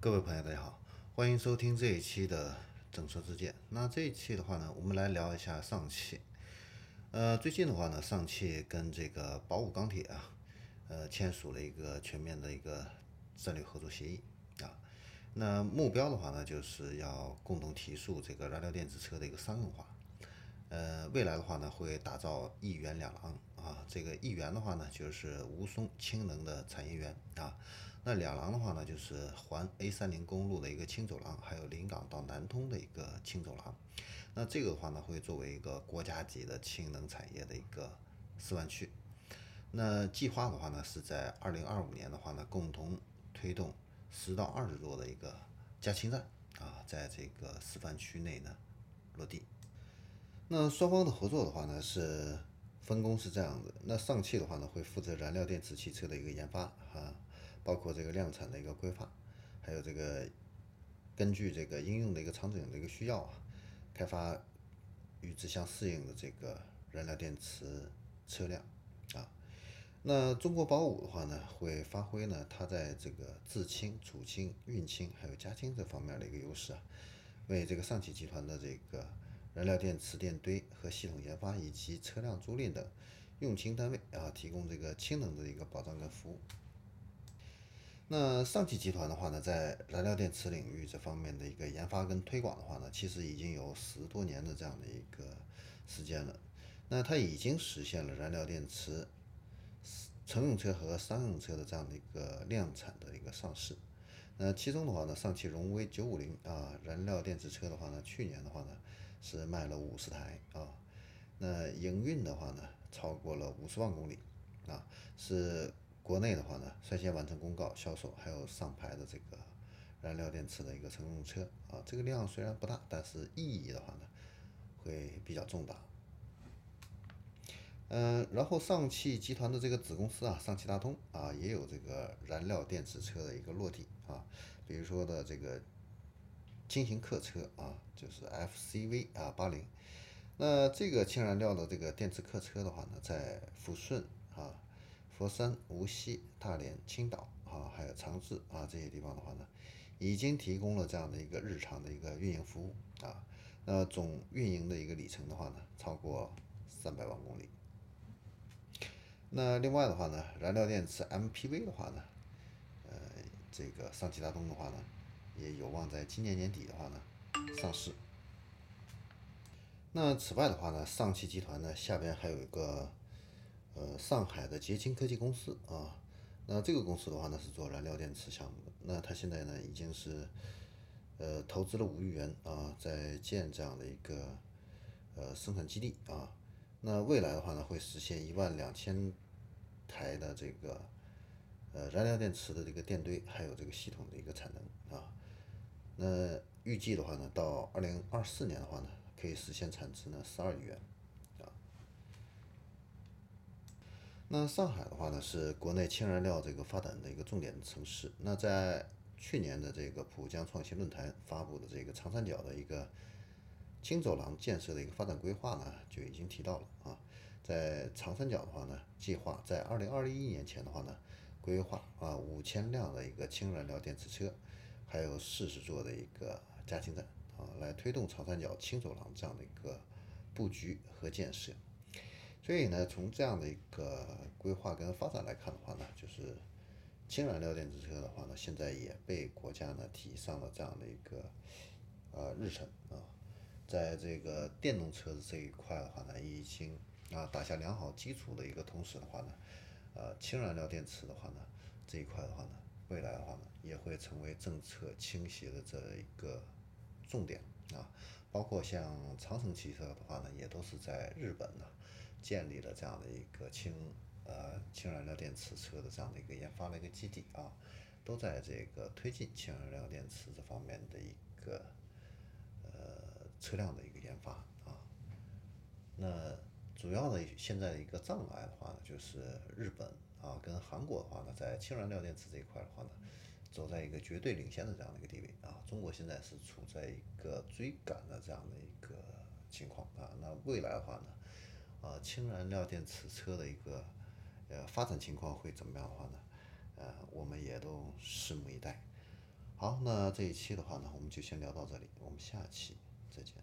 各位朋友，大家好，欢迎收听这一期的整车之见。那这一期的话呢，我们来聊一下上汽。呃，最近的话呢，上汽跟这个宝武钢铁啊，呃，签署了一个全面的一个战略合作协议啊。那目标的话呢，就是要共同提速这个燃料电池车的一个商用化。呃，未来的话呢，会打造一元两廊啊。这个一元的话呢，就是吴淞氢能的产业园啊。那两廊的话呢，就是环 A 三零公路的一个轻走廊，还有临港到南通的一个轻走廊。那这个的话呢，会作为一个国家级的氢能产业的一个示范区。那计划的话呢，是在二零二五年的话呢，共同推动十到二十座的一个加氢站啊，在这个示范区内呢落地。那双方的合作的话呢，是分工是这样子。那上汽的话呢，会负责燃料电池汽车的一个研发啊，包括这个量产的一个规划，还有这个根据这个应用的一个场景的一个需要啊，开发与之相适应的这个燃料电池车辆啊。那中国宝武的话呢，会发挥呢它在这个制氢、储氢、运氢还有加氢这方面的一个优势啊，为这个上汽集团的这个。燃料电池电堆和系统研发以及车辆租赁等用氢单位啊，提供这个氢能的一个保障跟服务。那上汽集团的话呢，在燃料电池领域这方面的一个研发跟推广的话呢，其实已经有十多年的这样的一个时间了。那它已经实现了燃料电池乘用车和商用车的这样的一个量产的一个上市。那其中的话呢，上汽荣威九五零啊，燃料电池车的话呢，去年的话呢。是卖了五十台啊，那营运的话呢，超过了五十万公里啊，是国内的话呢，率先完成公告销售，还有上牌的这个燃料电池的一个乘用车啊，这个量虽然不大，但是意义的话呢，会比较重大。嗯，然后上汽集团的这个子公司啊，上汽大通啊，也有这个燃料电池车的一个落地啊，比如说的这个。轻型客车啊，就是 FCV 啊八零，那这个氢燃料的这个电池客车的话呢，在抚顺啊、佛山、无锡、大连、青岛啊，还有长治啊这些地方的话呢，已经提供了这样的一个日常的一个运营服务啊，那总运营的一个里程的话呢，超过三百万公里。那另外的话呢，燃料电池 MPV 的话呢，呃，这个上汽大通的话呢。也有望在今年年底的话呢上市。那此外的话呢，上汽集团呢下边还有一个呃上海的捷氢科技公司啊。那这个公司的话呢是做燃料电池项目的。那它现在呢已经是呃投资了五亿元啊，在建这样的一个呃生产基地啊。那未来的话呢会实现一万两千台的这个呃燃料电池的这个电堆，还有这个系统的一个产能啊。那预计的话呢，到二零二四年的话呢，可以实现产值呢十二亿元，啊。那上海的话呢，是国内氢燃料这个发展的一个重点城市。那在去年的这个浦江创新论坛发布的这个长三角的一个轻走廊建设的一个发展规划呢，就已经提到了啊，在长三角的话呢，计划在二零二一年前的话呢，规划啊五千辆的一个氢燃料电池车。还有四十座的一个加氢站啊，来推动长三角轻走廊这样的一个布局和建设。所以呢，从这样的一个规划跟发展来看的话呢，就是氢燃料电池车的话呢，现在也被国家呢提上了这样的一个呃日程啊。在这个电动车的这一块的话呢，已经啊打下良好基础的一个同时的话呢，呃，氢燃料电池的话呢，这一块的话呢。未来的话呢，也会成为政策倾斜的这一个重点啊，包括像长城汽车的话呢，也都是在日本呢建立了这样的一个氢呃氢燃料电池车的这样的一个研发的一个基地啊，都在这个推进氢燃料电池这方面的一个呃车辆的一个研发啊。那主要的现在的一个障碍的话呢，就是日本。啊，跟韩国的话呢，在氢燃料电池这一块的话呢，走在一个绝对领先的这样的一个地位啊。中国现在是处在一个追赶的这样的一个情况啊。那未来的话呢，呃，氢燃料电池车的一个呃发展情况会怎么样的话呢？呃，我们也都拭目以待。好，那这一期的话呢，我们就先聊到这里，我们下期再见。